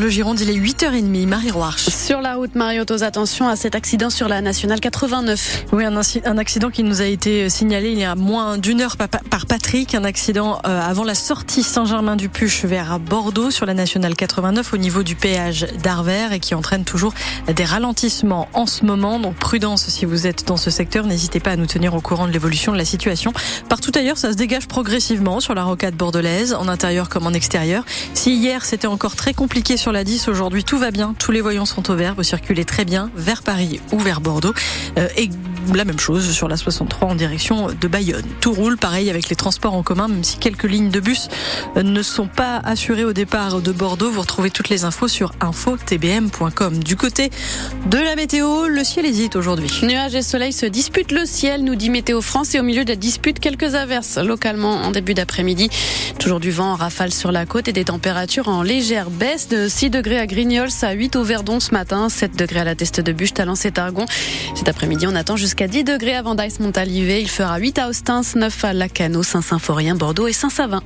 Bleu Gironde, il est 8h30. Marie Roarch. Sur la route, Mariotos, attention à cet accident sur la nationale 89. Oui, un, accident qui nous a été signalé il y a moins d'une heure par Patrick. Un accident euh, avant la sortie Saint-Germain-du-Puche vers Bordeaux sur la nationale 89 au niveau du péage d'Arvers et qui entraîne toujours des ralentissements en ce moment. Donc prudence si vous êtes dans ce secteur. N'hésitez pas à nous tenir au courant de l'évolution de la situation. Partout ailleurs, ça se dégage progressivement sur la rocade bordelaise, en intérieur comme en extérieur. Si hier c'était encore très compliqué sur la 10, aujourd'hui tout va bien, tous les voyants sont au vert, vous circulez très bien vers Paris ou vers Bordeaux. Euh, et la même chose sur la 63 en direction de Bayonne. Tout roule pareil avec les transports en commun, même si quelques lignes de bus ne sont pas assurées au départ de Bordeaux. Vous retrouvez toutes les infos sur infotbm.com. Du côté de la météo, le ciel hésite aujourd'hui. Nuages et soleil se disputent le ciel, nous dit Météo France, et au milieu de la dispute, quelques averses localement en début d'après-midi. Toujours du vent en rafale sur la côte et des températures en légère baisse de 6 degrés à Grignols, à 8 au Verdon ce matin, 7 degrés à la Teste de Bûche, Talence et Targon. Cet après-midi, on attend jusqu'à 10 degrés à Vendaille, Montalivet. Il fera 8 à Ostens, 9 à Lacano, Saint-Symphorien, Bordeaux et Saint-Savin.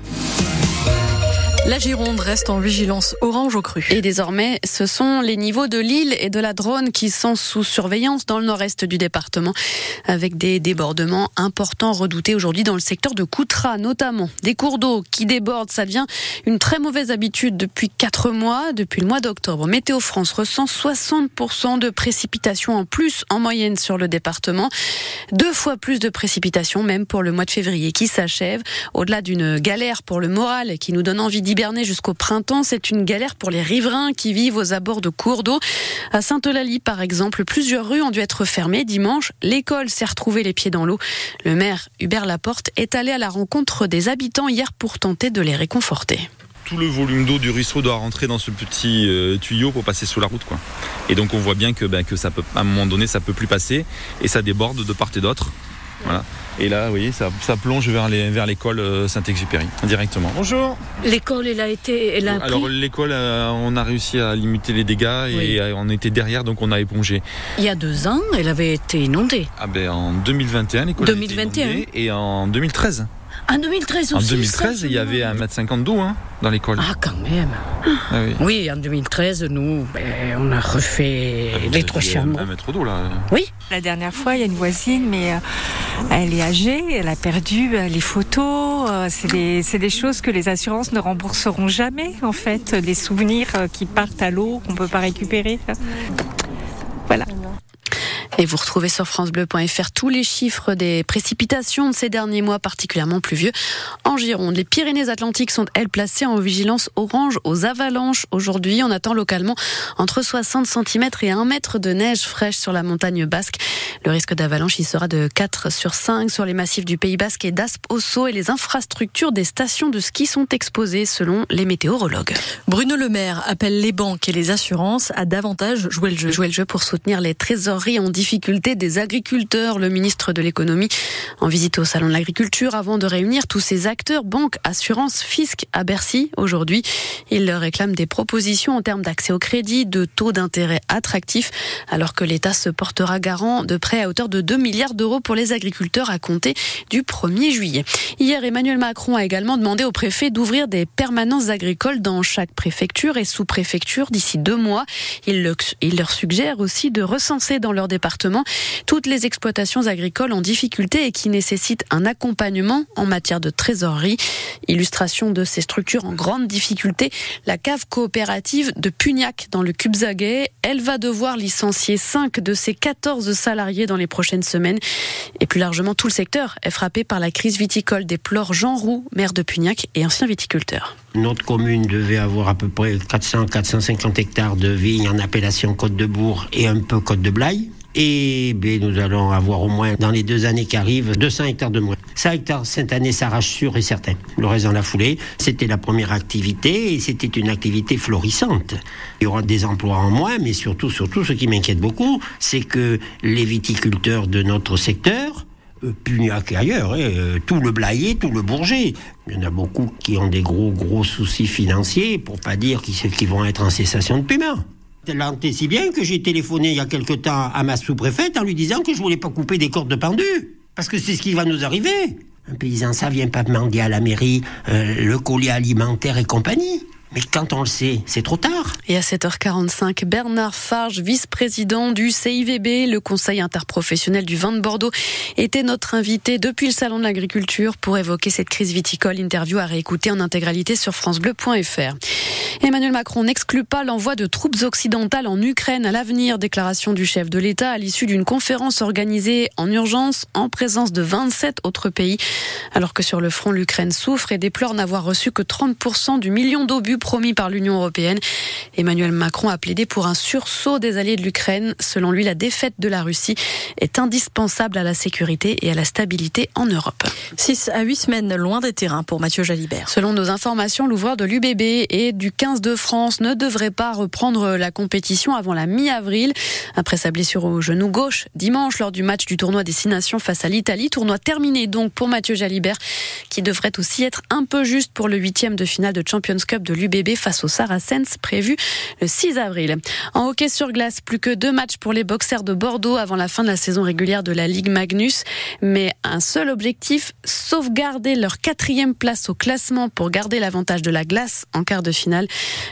La Gironde reste en vigilance orange au cru. Et désormais, ce sont les niveaux de l'île et de la Drône qui sont sous surveillance dans le nord-est du département, avec des débordements importants redoutés aujourd'hui dans le secteur de Coutras, notamment. Des cours d'eau qui débordent, ça devient une très mauvaise habitude depuis quatre mois, depuis le mois d'octobre. Météo France ressent 60% de précipitations en plus en moyenne sur le département. Deux fois plus de précipitations même pour le mois de février qui s'achève. Au-delà d'une galère pour le moral qui nous donne envie d'y hiberner jusqu'au printemps, c'est une galère pour les riverains qui vivent aux abords de cours d'eau. À Sainte-Eulalie, par exemple, plusieurs rues ont dû être fermées dimanche. L'école s'est retrouvée les pieds dans l'eau. Le maire Hubert Laporte est allé à la rencontre des habitants hier pour tenter de les réconforter tout le volume d'eau du ruisseau doit rentrer dans ce petit euh, tuyau pour passer sous la route. Quoi. Et donc on voit bien que, ben, que ça peut, à un moment donné, ça peut plus passer et ça déborde de part et d'autre. Voilà. Et là, vous voyez, ça, plonge vers l'école vers euh, Saint-Exupéry directement. Bonjour. L'école, elle a été, elle a Alors l'école, euh, on a réussi à limiter les dégâts et euh, on était derrière, donc on a épongé. Il y a deux ans, elle avait été inondée. Ah ben en 2021, l'école 2021. été et en 2013. En 2013 aussi En 2013, il y avait 1m50 d'eau hein, dans l'école. Ah, quand même. Ah oui. en 2013, nous, ben, on a refait ah, les trois chambres. Un mètre d'eau, là. Oui. La dernière fois, il y a une voisine, mais euh, elle est âgée, elle a perdu euh, les photos. Euh, c'est des, des, choses que les assurances ne rembourseront jamais, en fait. Des souvenirs qui partent à l'eau, qu'on ne peut pas récupérer. Voilà. Et vous retrouvez sur francebleu.fr tous les chiffres des précipitations de ces derniers mois particulièrement pluvieux en Gironde. Les Pyrénées-Atlantiques sont elles placées en vigilance orange aux avalanches. Aujourd'hui, on attend localement entre 60 cm et 1 mètre de neige fraîche sur la montagne basque. Le risque d'avalanche y sera de 4 sur 5 sur les massifs du Pays basque et d'Aspe au Sceau et les infrastructures des stations de ski sont exposées selon les météorologues. Bruno Le Maire appelle les banques et les assurances à davantage jouer le jeu. Jouer le jeu pour soutenir les trésoreries en difficulté des agriculteurs. Le ministre de l'économie en visite au salon de l'agriculture avant de réunir tous ces acteurs, banques, assurances, fisc à Bercy aujourd'hui. Il leur réclame des propositions en termes d'accès au crédit, de taux d'intérêt attractifs, alors que l'État se portera garant de prêts à hauteur de 2 milliards d'euros pour les agriculteurs à compter du 1er juillet. Hier, Emmanuel Macron a également demandé au préfet d'ouvrir des permanences agricoles dans chaque préfecture et sous-préfecture d'ici deux mois. Il leur suggère aussi de recenser dans leur département toutes les exploitations agricoles en difficulté et qui nécessitent un accompagnement en matière de trésorerie. Illustration de ces structures en grande difficulté, la cave coopérative de Pugnac dans le Cubzaguet. Elle va devoir licencier 5 de ses 14 salariés dans les prochaines semaines. Et plus largement, tout le secteur est frappé par la crise viticole, déplore Jean Roux, maire de Pugnac et ancien viticulteur. Notre commune devait avoir à peu près 400-450 hectares de vignes en appellation Côte de Bourg et un peu Côte de Blaye. Et ben, nous allons avoir au moins, dans les deux années qui arrivent, 200 hectares de moins. 100 hectares cette année s'arrache sûr et certain. Le reste dans la foulée, c'était la première activité et c'était une activité florissante. Il y aura des emplois en moins, mais surtout, surtout, ce qui m'inquiète beaucoup, c'est que les viticulteurs de notre secteur, euh, Pugnac et ailleurs, hein, euh, tout le Blayet, tout le Bourget. Il y en a beaucoup qui ont des gros, gros soucis financiers, pour pas dire qu'ils vont être en cessation de paiement. Si bien que j'ai téléphoné il y a quelque temps à ma sous-préfète en lui disant que je voulais pas couper des cordes de pendu. Parce que c'est ce qui va nous arriver. Un paysan, ça vient pas demander à la mairie euh, le collier alimentaire et compagnie. Mais quand on le sait, c'est trop tard. Et à 7h45, Bernard Farge, vice-président du CIVB, le Conseil interprofessionnel du vin de Bordeaux, était notre invité depuis le Salon de l'Agriculture pour évoquer cette crise viticole. Interview à réécouter en intégralité sur francebleu.fr. Emmanuel Macron n'exclut pas l'envoi de troupes occidentales en Ukraine à l'avenir, déclaration du chef de l'État à l'issue d'une conférence organisée en urgence en présence de 27 autres pays. Alors que sur le front, l'Ukraine souffre et déplore n'avoir reçu que 30% du million d'obus promis par l'Union européenne. Emmanuel Macron a plaidé pour un sursaut des alliés de l'Ukraine. Selon lui, la défaite de la Russie est indispensable à la sécurité et à la stabilité en Europe. 6 à 8 semaines loin des terrains pour Mathieu Jalibert. Selon nos informations, l'ouvreur de l'UBB et du 15 de France ne devrait pas reprendre la compétition avant la mi-avril. Après sa blessure au genou gauche dimanche lors du match du tournoi Destination face à l'Italie, tournoi terminé donc pour Mathieu Jalibert qui devrait aussi être un peu juste pour le huitième de finale de Champions Cup de l'UBB face aux Saracens prévu le 6 avril. En hockey sur glace, plus que deux matchs pour les boxers de Bordeaux avant la fin de la saison régulière de la Ligue Magnus, mais un seul objectif, sauvegarder leur quatrième place au classement pour garder l'avantage de la glace en quart de finale.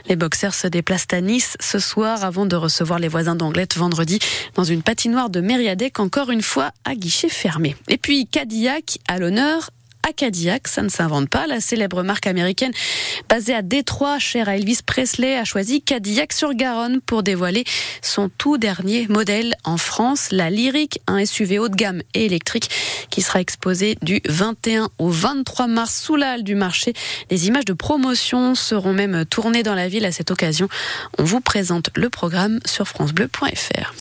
Les boxers se déplacent à Nice ce soir avant de recevoir les voisins d'Anglette vendredi dans une patinoire de Mériadec encore une fois à guichet fermé. Et puis Cadillac à l'honneur à Cadillac. Ça ne s'invente pas. La célèbre marque américaine basée à Détroit, chère à Elvis Presley, a choisi Cadillac sur Garonne pour dévoiler son tout dernier modèle en France, la Lyric, un SUV haut de gamme et électrique qui sera exposé du 21 au 23 mars sous la halle du marché. Les images de promotion seront même tournées dans la ville à cette occasion. On vous présente le programme sur francebleu.fr.